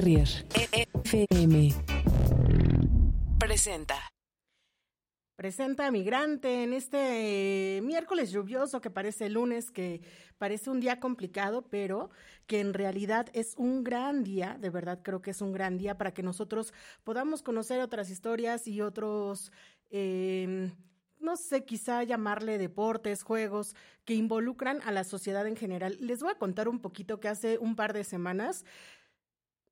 Terrier. FM. Presenta. Presenta Migrante en este eh, miércoles lluvioso que parece lunes, que parece un día complicado, pero que en realidad es un gran día, de verdad creo que es un gran día para que nosotros podamos conocer otras historias y otros... Eh, no sé, quizá llamarle deportes, juegos que involucran a la sociedad en general. Les voy a contar un poquito que hace un par de semanas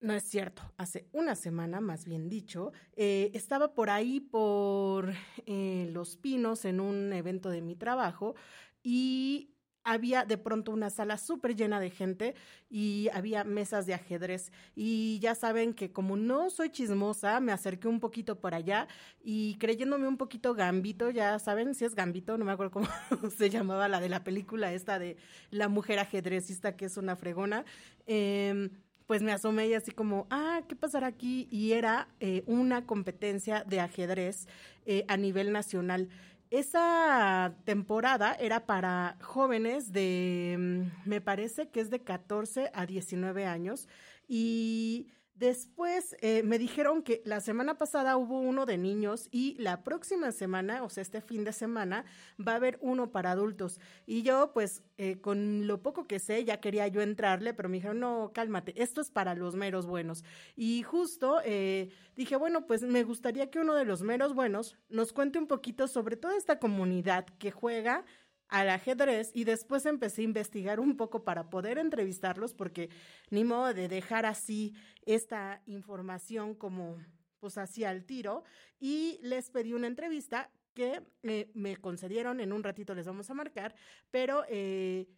no es cierto, hace una semana, más bien dicho, eh, estaba por ahí por eh, Los Pinos en un evento de mi trabajo y había de pronto una sala súper llena de gente y había mesas de ajedrez. Y ya saben que como no soy chismosa, me acerqué un poquito por allá y creyéndome un poquito gambito, ya saben si es gambito, no me acuerdo cómo se llamaba la de la película esta de la mujer ajedrecista que es una fregona. Eh, pues me asomé y así como, ah, ¿qué pasará aquí? Y era eh, una competencia de ajedrez eh, a nivel nacional. Esa temporada era para jóvenes de, mm, me parece que es de 14 a 19 años y Después eh, me dijeron que la semana pasada hubo uno de niños y la próxima semana, o sea, este fin de semana, va a haber uno para adultos. Y yo, pues, eh, con lo poco que sé, ya quería yo entrarle, pero me dijeron, no, cálmate, esto es para los meros buenos. Y justo eh, dije, bueno, pues me gustaría que uno de los meros buenos nos cuente un poquito sobre toda esta comunidad que juega al ajedrez y después empecé a investigar un poco para poder entrevistarlos porque ni modo de dejar así esta información como pues así al tiro. Y les pedí una entrevista que eh, me concedieron en un ratito les vamos a marcar pero eh,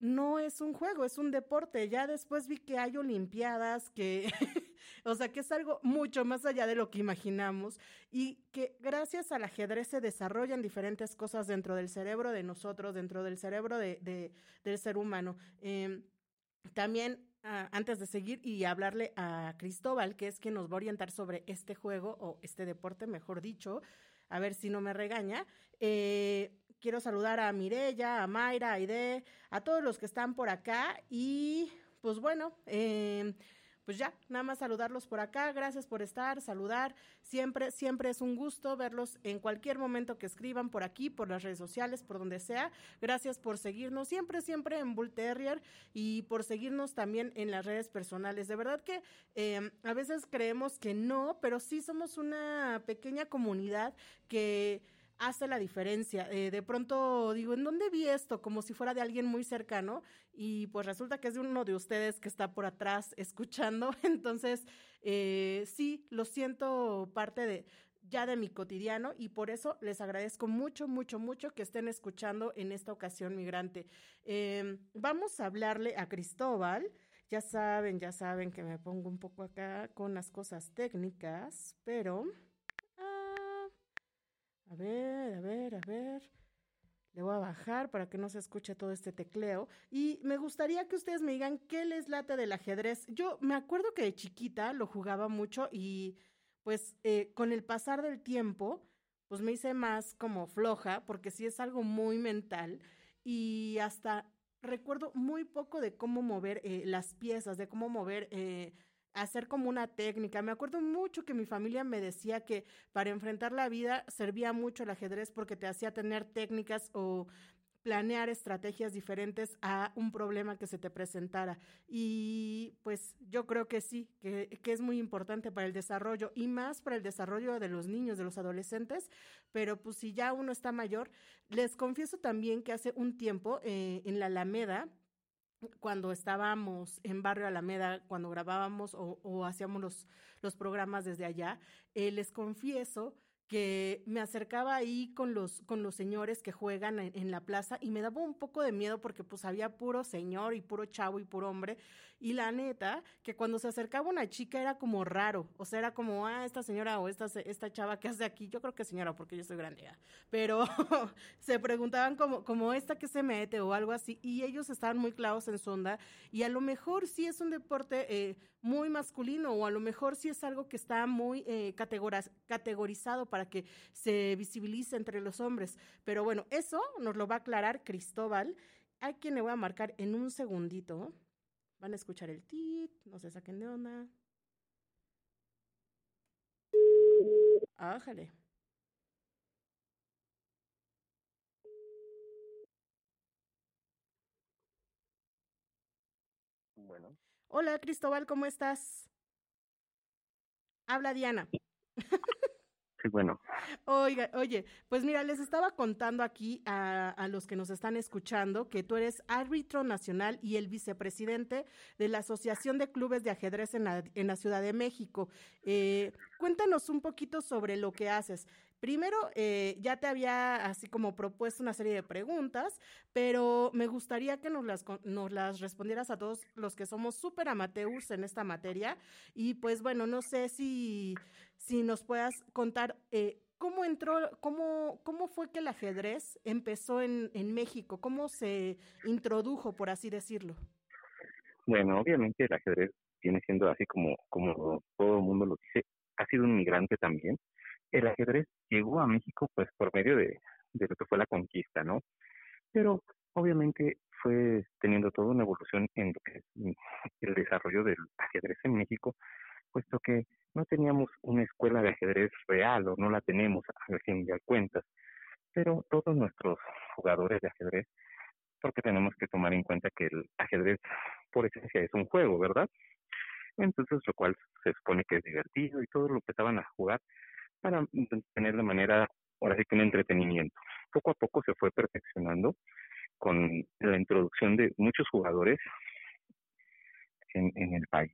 no es un juego, es un deporte. Ya después vi que hay olimpiadas, que, o sea, que es algo mucho más allá de lo que imaginamos y que gracias al ajedrez se desarrollan diferentes cosas dentro del cerebro de nosotros, dentro del cerebro de, del ser humano. Em, también ah, antes de seguir y hablarle a Cristóbal, que es quien nos va a orientar sobre este juego o este deporte, mejor dicho, a ver si no me regaña. Eh, quiero saludar a Mirella, a Mayra, a Aide, a todos los que están por acá y pues bueno, eh, pues ya, nada más saludarlos por acá, gracias por estar, saludar, siempre, siempre es un gusto verlos en cualquier momento que escriban por aquí, por las redes sociales, por donde sea, gracias por seguirnos, siempre, siempre en Bull Terrier y por seguirnos también en las redes personales, de verdad que eh, a veces creemos que no, pero sí somos una pequeña comunidad que hace la diferencia. Eh, de pronto digo, ¿en dónde vi esto? Como si fuera de alguien muy cercano y pues resulta que es de uno de ustedes que está por atrás escuchando. Entonces, eh, sí, lo siento parte de ya de mi cotidiano y por eso les agradezco mucho, mucho, mucho que estén escuchando en esta ocasión migrante. Em, vamos a hablarle a Cristóbal. Ya saben, ya saben que me pongo un poco acá con las cosas técnicas, pero a ver, a ver, a ver. Le voy a bajar para que no se escuche todo este tecleo. Y me gustaría que ustedes me digan qué les late del ajedrez. Yo me acuerdo que de chiquita lo jugaba mucho y pues eh, con el pasar del tiempo, pues me hice más como floja, porque sí es algo muy mental. Y hasta recuerdo muy poco de cómo mover eh, las piezas, de cómo mover eh, hacer como una técnica. Me acuerdo mucho que mi familia me decía que para enfrentar la vida servía mucho el ajedrez porque te hacía tener técnicas o planear estrategias diferentes a un problema que se te presentara. Y pues yo creo que sí, que, que, es muy importante para el desarrollo y más para el desarrollo de los niños, de los adolescentes, pero pues si ya uno está mayor, les confieso también que hace un tiempo eh, en la Alameda, cuando estábamos en Barrio Alameda, cuando grabábamos o, hacíamos los, los, programas desde allá, eh, les confieso que me acercaba ahí con los, con los señores que juegan en, la plaza y me daba un poco de miedo porque pues había puro señor y puro chavo y puro hombre. Y la neta, que cuando se acercaba una chica era como raro. O sea, era como, ah, esta señora o esta, esta chava que hace aquí. Yo creo que señora porque yo soy grande. Pero se preguntaban como, como esta que se mete o algo así. Y ellos estaban muy clavos en su onda. Y a lo mejor sí es un deporte eh, muy masculino o a lo mejor sí es algo que está muy eh, categorizado para que se visibilice entre los hombres. Pero bueno, eso nos lo va a aclarar Cristóbal, a quien le voy a marcar en un segundito. Van a escuchar el tit, no se saquen de onda. Ájale. Bueno. Hola, Cristóbal, ¿cómo estás? Habla Diana. Sí, bueno. Oiga, oye, pues mira, les estaba contando aquí a, los que nos están escuchando que tú eres árbitro nacional y el vicepresidente de la Asociación de Clubes de Ajedrez en la, en la Ciudad de México. Eh, cuéntanos un poquito sobre lo que haces. Primero, eh, ya te había así como propuesto una serie de preguntas, pero me gustaría que nos las, nos las respondieras a todos los que somos súper amateurs en esta materia. Y pues bueno, no sé si, nos puedas contar eh, cómo entró, cómo, cómo fue que el ajedrez empezó en, en México, cómo se introdujo, por así decirlo. Bueno, obviamente el ajedrez viene siendo así como, como todo el mundo lo dice, ha sido un migrante también el ajedrez llegó a México pues por medio de, lo que fue la conquista, ¿no? Pero obviamente fue teniendo toda una evolución en lo que es el desarrollo del ajedrez en México, puesto que no teníamos una escuela de ajedrez real o no la tenemos al fin de cuentas, pero todos nuestros jugadores de ajedrez, porque tenemos que tomar en cuenta que el ajedrez por esencia es un juego, ¿verdad? Entonces, lo cual se supone que es divertido y todo lo que estaban a jugar para tener de manera, ahora sí que un entretenimiento. Poco a poco se fue perfeccionando con la introducción de muchos jugadores en, en el país.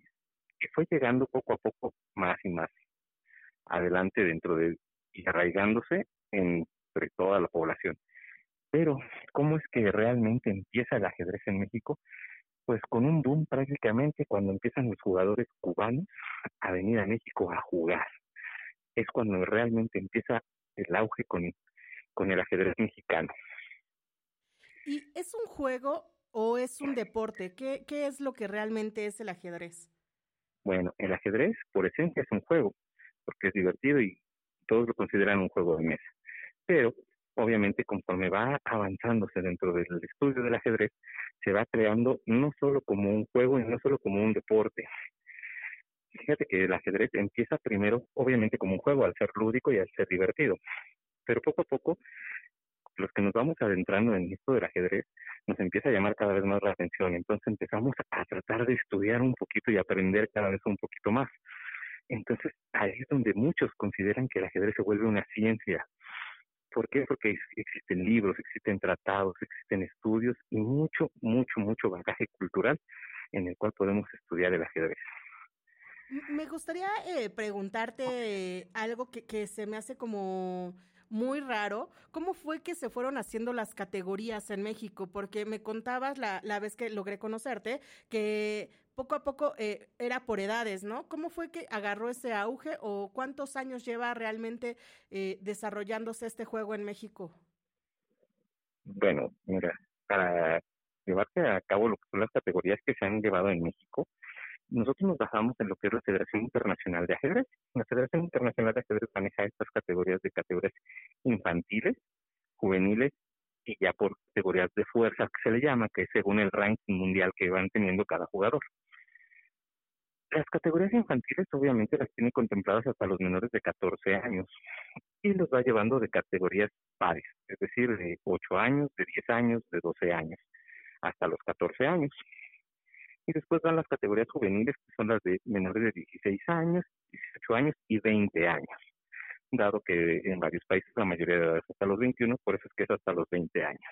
Y fue llegando poco a poco más y más adelante dentro de y arraigándose entre toda la población. Pero, ¿cómo es que realmente empieza el ajedrez en México? Pues con un boom prácticamente cuando empiezan los jugadores cubanos a venir a México a jugar es cuando realmente empieza el auge con, con el ajedrez mexicano. ¿Y es un juego o es un deporte? ¿Qué, ¿Qué es lo que realmente es el ajedrez? Bueno, el ajedrez por esencia es un juego, porque es divertido y todos lo consideran un juego de mesa. Pero obviamente conforme va avanzándose dentro del estudio del ajedrez, se va creando no solo como un juego y no solo como un deporte, Fíjate que el ajedrez empieza primero, obviamente, como un juego, al ser lúdico y al ser divertido. Pero poco a poco, los que nos vamos adentrando en esto del ajedrez, nos empieza a llamar cada vez más la atención. Entonces empezamos a tratar de estudiar un poquito y aprender cada vez un poquito más. Entonces ahí es donde muchos consideran que el ajedrez se vuelve una ciencia. ¿Por qué? Porque existen libros, existen tratados, existen estudios y mucho, mucho, mucho bagaje cultural en el cual podemos estudiar el ajedrez. Me gustaría eh, preguntarte algo que, que se me hace como muy raro. ¿Cómo fue que se fueron haciendo las categorías en México? Porque me contabas la, la vez que logré conocerte que poco a poco eh, era por edades, ¿no? ¿Cómo fue que agarró ese auge o cuántos años lleva realmente eh, desarrollándose este juego en México? Bueno, mira, para llevarte a cabo lo que son las categorías que se han llevado en México, nosotros nos basamos en lo que es la Federación Internacional de Ajedrez. La Federación Internacional de Ajedrez maneja estas categorías de categorías infantiles, juveniles y ya por categorías de fuerza que se le llama, que es según el ranking mundial que van teniendo cada jugador. Las categorías infantiles obviamente las tienen contempladas hasta los menores de 14 años y los va llevando de categorías pares, es decir, de 8 años, de 10 años, de 12 años, hasta los 14 años y después van las categorías juveniles, que son las de menores de 16 años, 18 años y 20 años, dado que en varios países la mayoría de edad es hasta los 21, por eso es que es hasta los 20 años.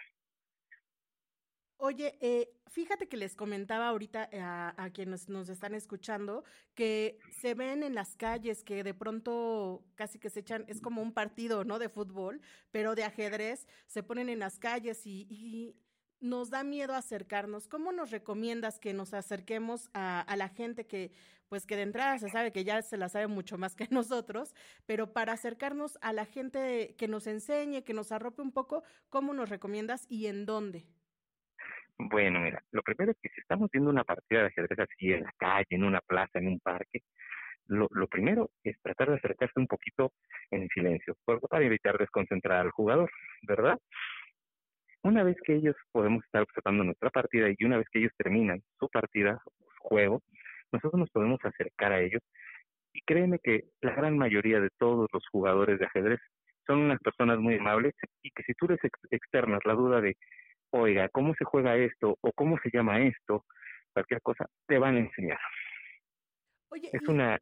Oye, eh, fíjate que les comentaba ahorita a, a quienes nos están escuchando que se ven en las calles que de pronto casi que se echan, es como un partido, ¿no? De fútbol, pero de ajedrez, se ponen en las calles y, y nos da miedo acercarnos. ¿Cómo nos recomiendas que nos acerquemos a, a, la gente que, pues que de entrada se sabe que ya se la sabe mucho más que nosotros, pero para acercarnos a la gente que nos enseñe, que nos arrope un poco, ¿cómo nos recomiendas y en dónde? Bueno, mira, lo primero es que si estamos viendo una partida de ajedrez así en la calle, en una plaza, en un parque, lo, lo primero es tratar de acercarse un poquito en silencio, para evitar desconcentrar al jugador, ¿verdad? Una vez que ellos podemos estar observando nuestra partida y una vez que ellos terminan su partida, su juego, nosotros nos podemos acercar a ellos Y créeme que la gran mayoría de todos los jugadores de ajedrez son unas personas muy amables y que si tú les externas la duda de, oiga, ¿cómo se juega esto? o ¿cómo se llama esto? Cualquier cosa, te van a enseñar. Oye, es una,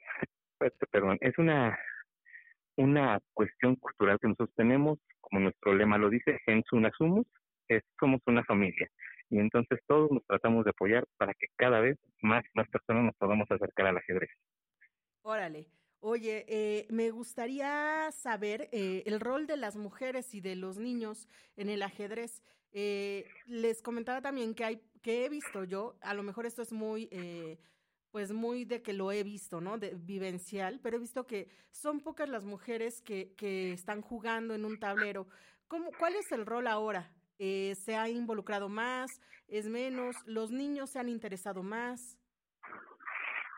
perdón, es una, una cuestión cultural que nosotros tenemos, como nuestro lema lo dice, gens es, somos una familia. Y entonces todos nos tratamos de apoyar para que cada vez más más personas nos podamos acercar al ajedrez. Órale. Oye, eh, me gustaría saber eh, el rol de las mujeres y de los niños en el ajedrez. Eh, les comentaba también que hay, que he visto yo, a lo mejor esto es muy, pues muy de que lo he visto, ¿no? De vivencial, pero he visto que son pocas las mujeres que, que están jugando en un tablero. ¿Cómo, ¿Cuál es el rol ahora? ¿Se ha involucrado más? ¿Es menos? ¿Los niños se han interesado más?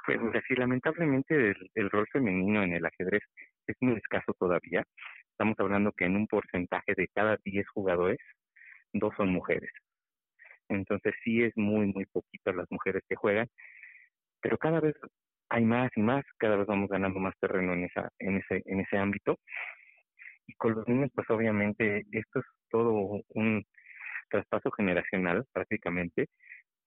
Pues lamentablemente el, rol femenino en el ajedrez es muy escaso todavía. Estamos hablando que en un porcentaje de cada 10 jugadores, dos son mujeres. Entonces sí es muy, muy poquito las mujeres que juegan, pero cada vez hay más y más, cada vez vamos ganando más terreno en, esa, en, ese, en ese ámbito. Y con los niños, pues obviamente esto es todo un traspaso generacional prácticamente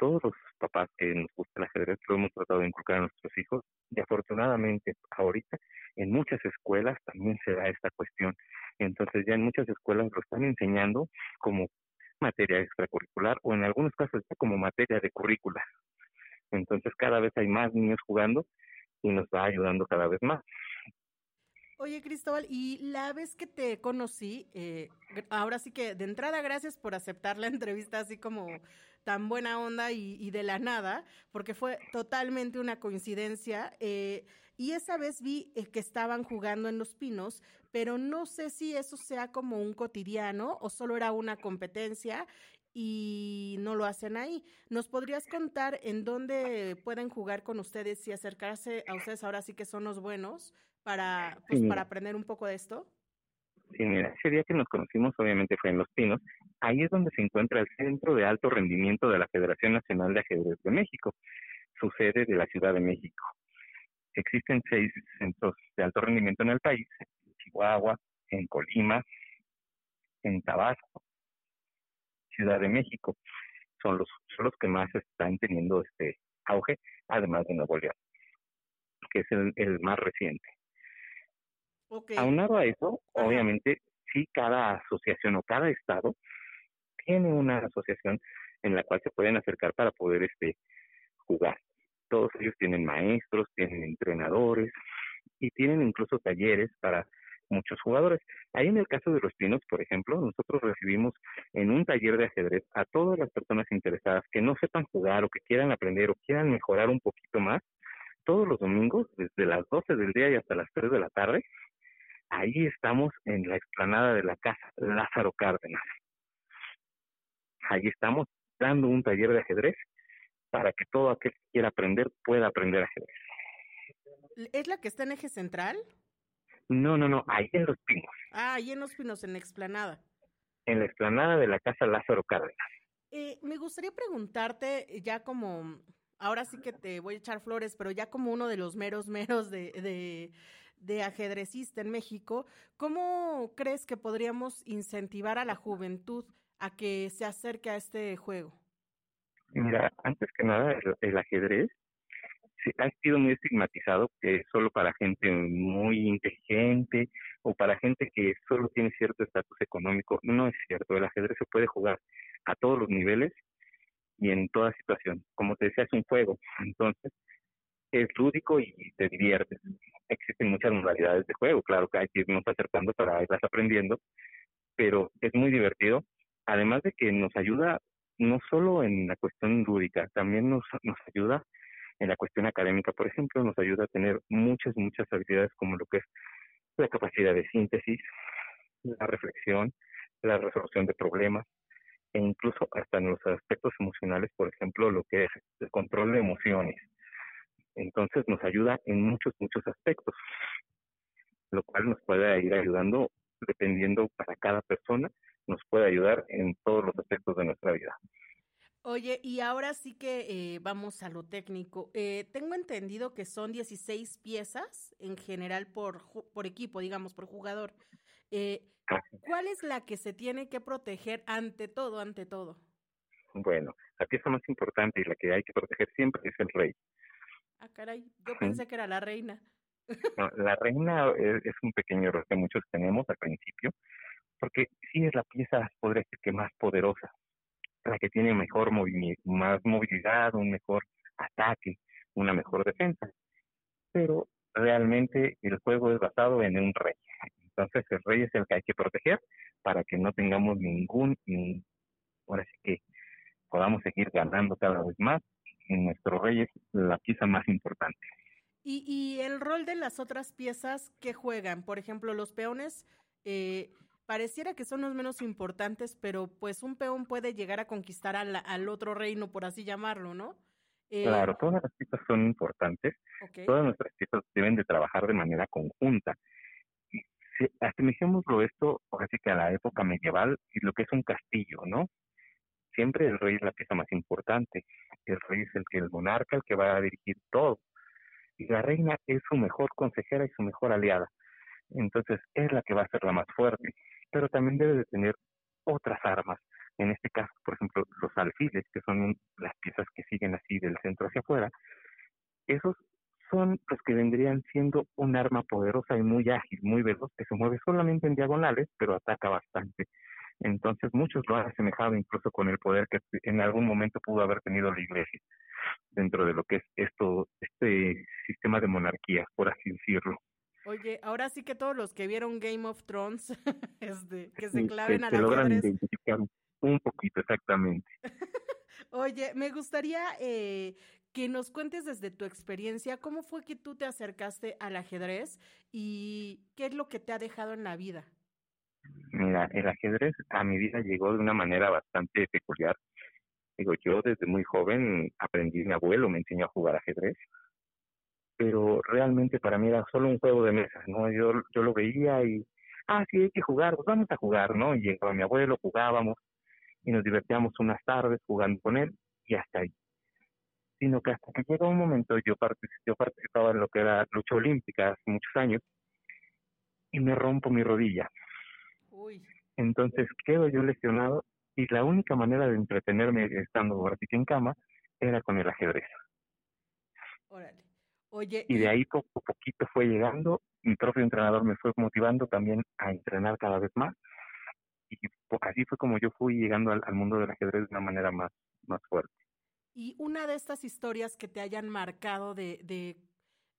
todos los papás que nos gusta el ajedrez lo hemos tratado de inculcar a nuestros hijos y afortunadamente ahorita en muchas escuelas también se da esta cuestión. Entonces ya en muchas escuelas lo están enseñando como materia extracurricular o en algunos casos ya como materia de currícula. Entonces cada vez hay más niños jugando y nos va ayudando cada vez más. Oye, Cristóbal, y la vez que te conocí, eh, ahora sí que de entrada, gracias por aceptar la entrevista así como tan buena onda y, de la nada, porque fue totalmente una coincidencia. Eh, y esa vez vi eh, que estaban jugando en Los Pinos, pero no sé si eso sea como un cotidiano o solo era una competencia y no lo hacen ahí. ¿Nos podrías contar en dónde pueden jugar con ustedes y acercarse a ustedes ahora sí que son los buenos para, pues, para aprender un poco de esto? Sí, mira, ese día que nos conocimos obviamente fue en Los Pinos. Ahí es donde se encuentra el Centro de Alto Rendimiento de la Federación Nacional de Ajedrez de México, su sede de la Ciudad de México. Existen seis centros de alto rendimiento en el país, en Chihuahua, en Colima, en Tabasco, Ciudad de México. Son los, son los que más están teniendo este auge, además de Nuevo León, que es el más reciente. Aunado a eso, obviamente, sí cada asociación o cada estado tiene una asociación en la cual se pueden acercar para poder este jugar. Todos ellos tienen maestros, tienen entrenadores y tienen incluso talleres para muchos jugadores. Ahí en el caso de los pinos, por ejemplo, nosotros recibimos en un taller de ajedrez a todas las personas interesadas que no sepan jugar o que quieran aprender o quieran mejorar un poquito más. Todos los domingos, desde las 12 del día y hasta las 3 de la tarde, ahí estamos en la explanada de la casa Lázaro Cárdenas. Ahí estamos dando un taller de ajedrez para que todo aquel que quiera aprender pueda aprender ajedrez. ¿Es la que está en eje central? No, no, no, ahí en Los Pinos. Ah, ahí en Los Pinos, en la explanada. En la explanada de la casa Lázaro Cárdenas. Eh, me gustaría preguntarte, ya como, ahora sí que te voy a echar flores, pero ya como uno de los meros meros de, de de ajedrecista en México, ¿cómo crees que podríamos incentivar a la juventud a que se acerque a este juego? Mira, antes que nada, el, ajedrez ha sido muy estigmatizado que solo para gente muy inteligente o para gente que solo tiene cierto estatus económico. No es cierto, el ajedrez se puede jugar a todos los niveles y en toda situación. Como te decía, es un juego. Entonces, es lúdico y te diviertes. Existen muchas modalidades de juego, claro que hay que irnos acercando para irlas aprendiendo, pero es muy divertido, además de que nos ayuda no solo en la cuestión lúdica, también nos, nos ayuda en la cuestión académica, por ejemplo, nos ayuda a tener muchas, muchas habilidades como lo que es la capacidad de síntesis, la reflexión, la resolución de problemas, e incluso hasta en los aspectos emocionales, por ejemplo, lo que es el control de emociones. Entonces nos ayuda en muchos, muchos aspectos, lo cual nos puede ir ayudando dependiendo para cada persona, nos puede ayudar en todos los aspectos de nuestra vida. Oye, y ahora sí que eh, vamos a lo técnico. Eh, tengo entendido que son 16 piezas en general por, por equipo, digamos, por jugador. Eh, ¿Cuál es la que se tiene que proteger ante todo, ante todo? Bueno, la pieza más importante y la que hay que proteger siempre es el rey. Ah, caray, yo pensé que era la reina. la reina es, un pequeño error que muchos tenemos al principio, porque sí es la pieza, podría decir que más poderosa, la que tiene mejor movimiento, más movilidad, un mejor ataque, una mejor defensa. Pero realmente el juego es basado en un rey. Entonces el rey es el que hay que proteger para que no tengamos ningún, ahora sí que podamos seguir ganando cada vez más. Y nuestro rey es la pieza más importante. ¿Y, y el rol de las otras piezas que juegan? Por ejemplo, los peones, eh, pareciera que son los menos importantes, pero pues un peón puede llegar a conquistar al, al otro reino, por así llamarlo, ¿no? Eh, claro, todas las piezas son importantes. Todas nuestras piezas deben de trabajar de manera conjunta. Si asemejémoslo esto, ahora sí que a la época medieval, y lo que es un castillo, ¿no? Siempre el rey es la pieza más importante. El rey es el que el monarca, el que va a dirigir todo y la reina es su mejor consejera y su mejor aliada. Entonces es la que va a ser la más fuerte, pero también debe de tener otras armas. En este caso, por ejemplo, los alfiles, que son las piezas que siguen así del centro hacia afuera, esos son los que vendrían siendo un arma poderosa y muy ágil, muy veloz, que se mueve solamente en diagonales, pero ataca bastante. Entonces muchos lo han asemejado incluso con el poder que en algún momento pudo haber tenido la iglesia dentro de lo que es esto, este sistema de monarquía, por así decirlo. Oye, ahora sí que todos los que vieron Game of Thrones, este, que se claven a la logran identificar un poquito exactamente. Oye, me gustaría eh, que nos cuentes desde tu experiencia cómo fue que tú te acercaste al ajedrez y qué es lo que te ha dejado en la vida. Mira, el ajedrez a mi vida llegó de una manera bastante peculiar. Digo, yo desde muy joven aprendí, mi abuelo me enseñó a jugar ajedrez, pero realmente para mí era solo un juego de mesa, ¿no? Yo, yo lo veía y, ah, sí, hay que jugar, pues vamos a jugar, ¿no? Y llegaba mi abuelo, jugábamos y nos divertíamos unas tardes jugando con él y hasta ahí. Sino que hasta que llegó un momento, yo, yo participaba en lo que era lucha olímpica hace muchos años y me rompo mi rodilla entonces quedo yo lesionado y la única manera de entretenerme estando ahora en cama era con el ajedrez. Órale. Oye, y de ahí poco a poquito fue llegando, mi propio entrenador me fue motivando también a entrenar cada vez más y así fue como yo fui llegando al, mundo del ajedrez de una manera más, más fuerte. Y una de estas historias que te hayan marcado de, de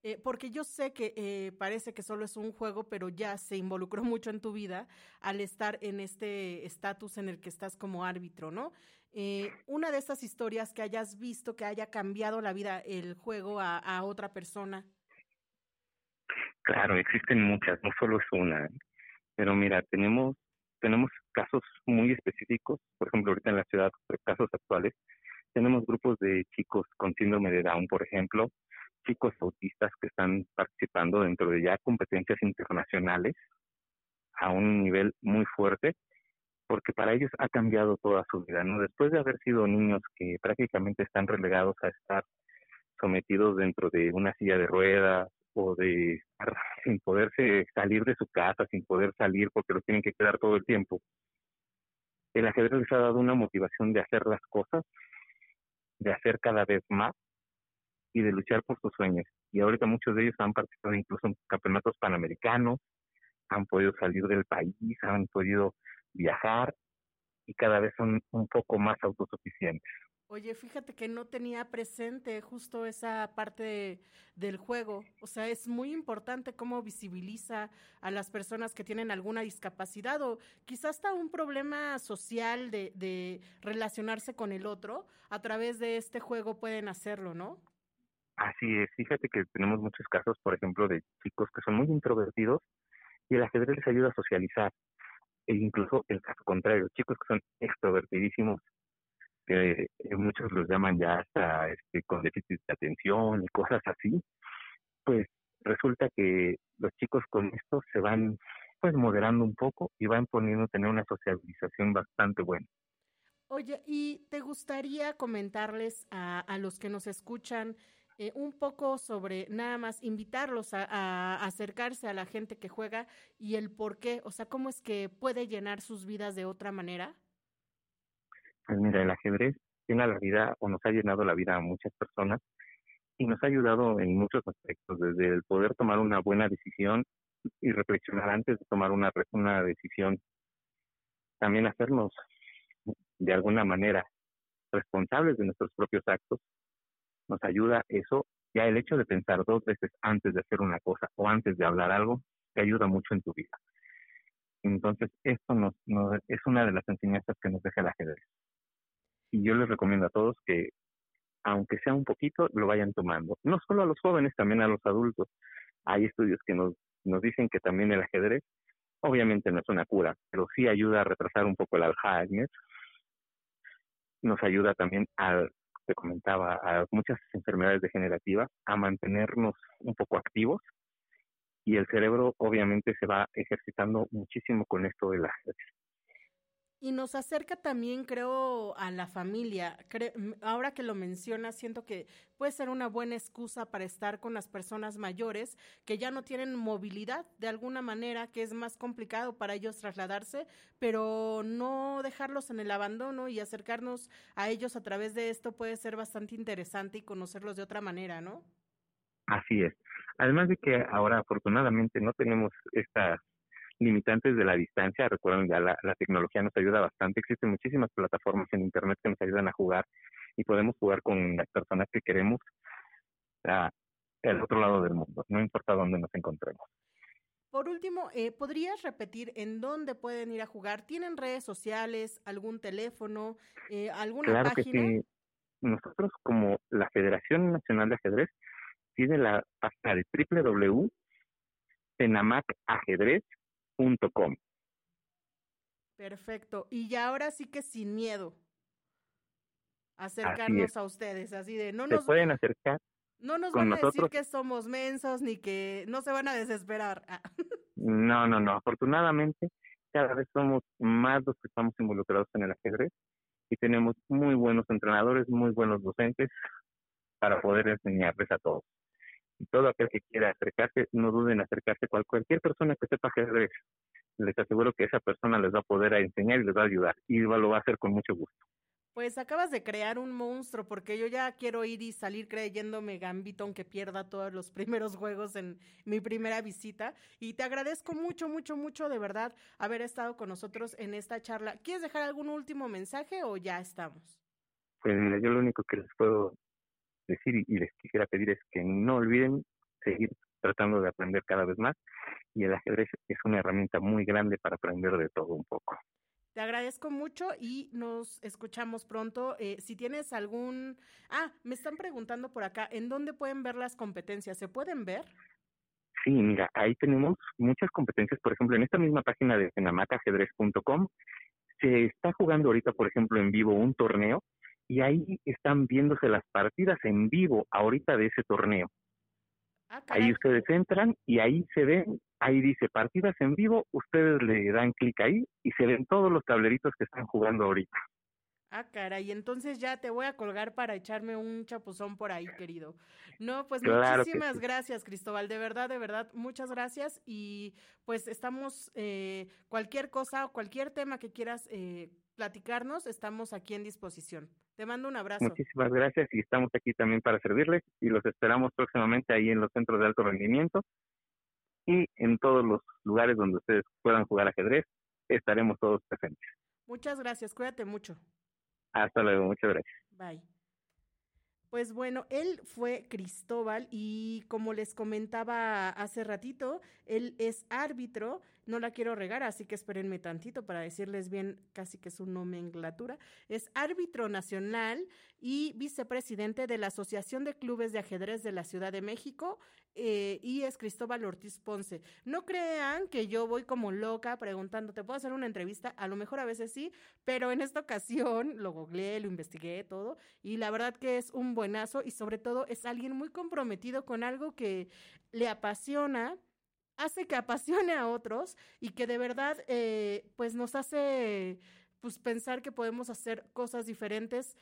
eh, porque yo sé que eh, parece que solo es un juego, pero ya se involucró mucho en tu vida al estar en este estatus en el que estás como árbitro, ¿no? Eh, una de esas historias que hayas visto que haya cambiado la vida, el juego a, a otra persona. Claro, existen muchas, no solo es una. Pero mira, tenemos tenemos casos muy específicos, por ejemplo, ahorita en la ciudad, casos actuales, tenemos grupos de chicos con síndrome de Down, por ejemplo, chicos autistas que están participando dentro de ya competencias internacionales a un nivel muy fuerte, porque para ellos ha cambiado toda su vida, ¿no? Después de haber sido niños que prácticamente están relegados a estar sometidos dentro de una silla de ruedas o de estar sin poderse salir de su casa, sin poder salir porque los tienen que quedar todo el tiempo. El ajedrez les ha dado una motivación de hacer las cosas, de hacer cada vez más y de luchar por sus sueños. Y ahorita muchos de ellos han participado incluso en campeonatos panamericanos, han podido salir del país, han podido viajar y cada vez son un poco más autosuficientes. Oye, fíjate que no tenía presente justo esa parte del juego. O sea, es muy importante cómo visibiliza a las personas que tienen alguna discapacidad o quizás hasta un problema social de, de relacionarse con el otro. A través de este juego pueden hacerlo, ¿no? Así es, fíjate que tenemos muchos casos, por ejemplo, de chicos que son muy introvertidos y el ajedrez les ayuda a socializar. E incluso el caso contrario, chicos que son extrovertidísimos, que muchos los llaman ya hasta este, con déficit de atención y cosas así, pues resulta que los chicos con esto se van pues moderando un poco y van poniendo tener una socialización bastante buena. Oye, ¿y te gustaría comentarles a, a los que nos escuchan eh, un poco sobre nada más invitarlos a, acercarse a la gente que juega y el por qué? O sea, ¿cómo es que puede llenar sus vidas de otra manera? Pues mira, el ajedrez llena la vida o nos ha llenado la vida a muchas personas y nos ha ayudado en muchos aspectos, desde el poder tomar una buena decisión y reflexionar antes de tomar una, una decisión, también hacernos de alguna manera responsables de nuestros propios actos, nos ayuda eso, ya el hecho de pensar dos veces antes de hacer una cosa o antes de hablar algo, te ayuda mucho en tu vida. Entonces, esto nos, es una de las enseñanzas que nos deja el ajedrez. Y yo les recomiendo a todos que, aunque sea un poquito, lo vayan tomando. No solo a los jóvenes, también a los adultos. Hay estudios que nos, nos dicen que también el ajedrez, obviamente no es una cura, pero sí ayuda a retrasar un poco el Alzheimer, nos ayuda también a, te comentaba, a muchas enfermedades degenerativas, a mantenernos un poco activos y el cerebro obviamente se va ejercitando muchísimo con esto de la y nos acerca también, creo, a la familia. ahora que lo mencionas, siento que puede ser una buena excusa para estar con las personas mayores que ya no tienen movilidad de alguna manera, que es más complicado para ellos trasladarse, pero no dejarlos en el abandono y acercarnos a ellos a través de esto puede ser bastante interesante y conocerlos de otra manera, ¿no? Así es. Además de que ahora afortunadamente no tenemos esta limitantes de la distancia. Recuerden, ya la, la, tecnología nos ayuda bastante. Existen muchísimas plataformas en Internet que nos ayudan a jugar y podemos jugar con las personas que queremos a el otro lado del mundo, no importa dónde nos encontremos. Por último, eh, ¿podrías repetir en dónde pueden ir a jugar? ¿Tienen redes sociales, algún teléfono, eh, alguna claro página? Que sí. Nosotros, como la Federación Nacional de Ajedrez, tiene la página de www.tenamacajedrez Perfecto. Y ya ahora sí que sin miedo acercarnos a ustedes, así de no nos pueden acercar. No nos van a decir que somos mensos ni que no se van a desesperar. Ah. no, no, no. Afortunadamente, cada vez somos más los que estamos involucrados en el ajedrez y tenemos muy buenos entrenadores, muy buenos docentes para poder enseñarles a todos y todo aquel que quiera acercarse, no duden en acercarse. Cualquier persona que sepa ajedrez, les aseguro que esa persona les va a poder enseñar y les va a ayudar y lo va a hacer con mucho gusto. Pues acabas de crear un monstruo, porque yo ya quiero ir y salir creyéndome Gambito, aunque pierda todos los primeros juegos en mi primera visita. Y te agradezco mucho, mucho, mucho de verdad haber estado con nosotros en esta charla. ¿Quieres dejar algún último mensaje o ya estamos? Pues mira, yo lo único que les puedo decir y les quisiera pedir es que no olviden seguir tratando de aprender cada vez más y el ajedrez es una herramienta muy grande para aprender de todo un poco. Te agradezco mucho y nos escuchamos pronto. Eh, si tienes algún... Ah, me están preguntando por acá, ¿en dónde pueden ver las competencias? ¿Se pueden ver? Sí, mira, ahí tenemos muchas competencias. Por ejemplo, en esta misma página de cenamacajedrez.com se está jugando ahorita, por ejemplo, en vivo un torneo y ahí están viéndose las partidas en vivo ahorita de ese torneo. Ah, ahí ustedes entran y ahí se ven, ahí dice partidas en vivo, ustedes le dan clic ahí y se ven todos los tableritos que están jugando ahorita. Ah, caray, entonces ya te voy a colgar para echarme un chapuzón por ahí, querido. No, pues muchísimas gracias, Cristóbal, de verdad, de verdad, muchas gracias y pues estamos, eh, cualquier cosa o cualquier tema que quieras eh, platicarnos, estamos aquí en disposición. Te mando un abrazo. Muchísimas gracias y estamos aquí también para servirles y los esperamos próximamente ahí en los centros de alto rendimiento y en todos los lugares donde ustedes puedan jugar ajedrez, estaremos todos presentes. Muchas gracias, cuídate mucho. Hasta luego, muchas gracias. Bye. Pues bueno, él fue Cristóbal y como les comentaba hace ratito, él es árbitro, no la quiero regar, así que espérenme tantito para decirles bien casi que su nomenclatura. Es árbitro nacional y vicepresidente de la Asociación de Clubes de Ajedrez de la Ciudad de México eh, y es Cristóbal Ortiz Ponce. No crean que yo voy como loca preguntando, ¿te puedo hacer una entrevista? A lo mejor a veces sí, pero en esta ocasión lo googleé, lo investigué todo y la verdad que es un buenazo y sobre todo es alguien muy comprometido con algo que le apasiona hace que apasione a otros y que de verdad eh, pues nos hace pues pensar que podemos hacer cosas diferentes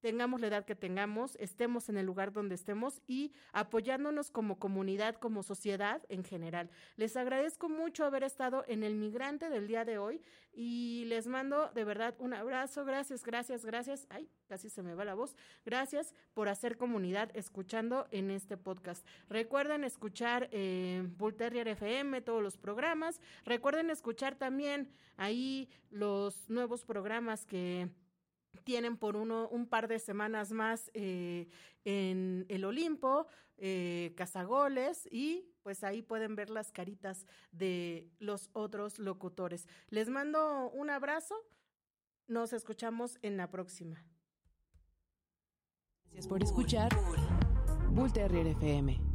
tengamos la edad que tengamos, estemos en el lugar donde estemos y apoyándonos como comunidad, como sociedad en general. Les agradezco mucho haber estado en el migrante del día de hoy y les mando de verdad un abrazo. Gracias, gracias, gracias. Ay, casi se me va la voz. Gracias por hacer comunidad escuchando en este podcast. Recuerden escuchar eh, FM, todos los programas. Recuerden escuchar también ahí los nuevos programas que tienen por uno un par de semanas más eh, en el Olimpo, eh, Cazagoles y pues ahí pueden ver las caritas de los otros locutores. Les mando un abrazo, nos escuchamos en la próxima. Gracias por escuchar Bull Terrier FM.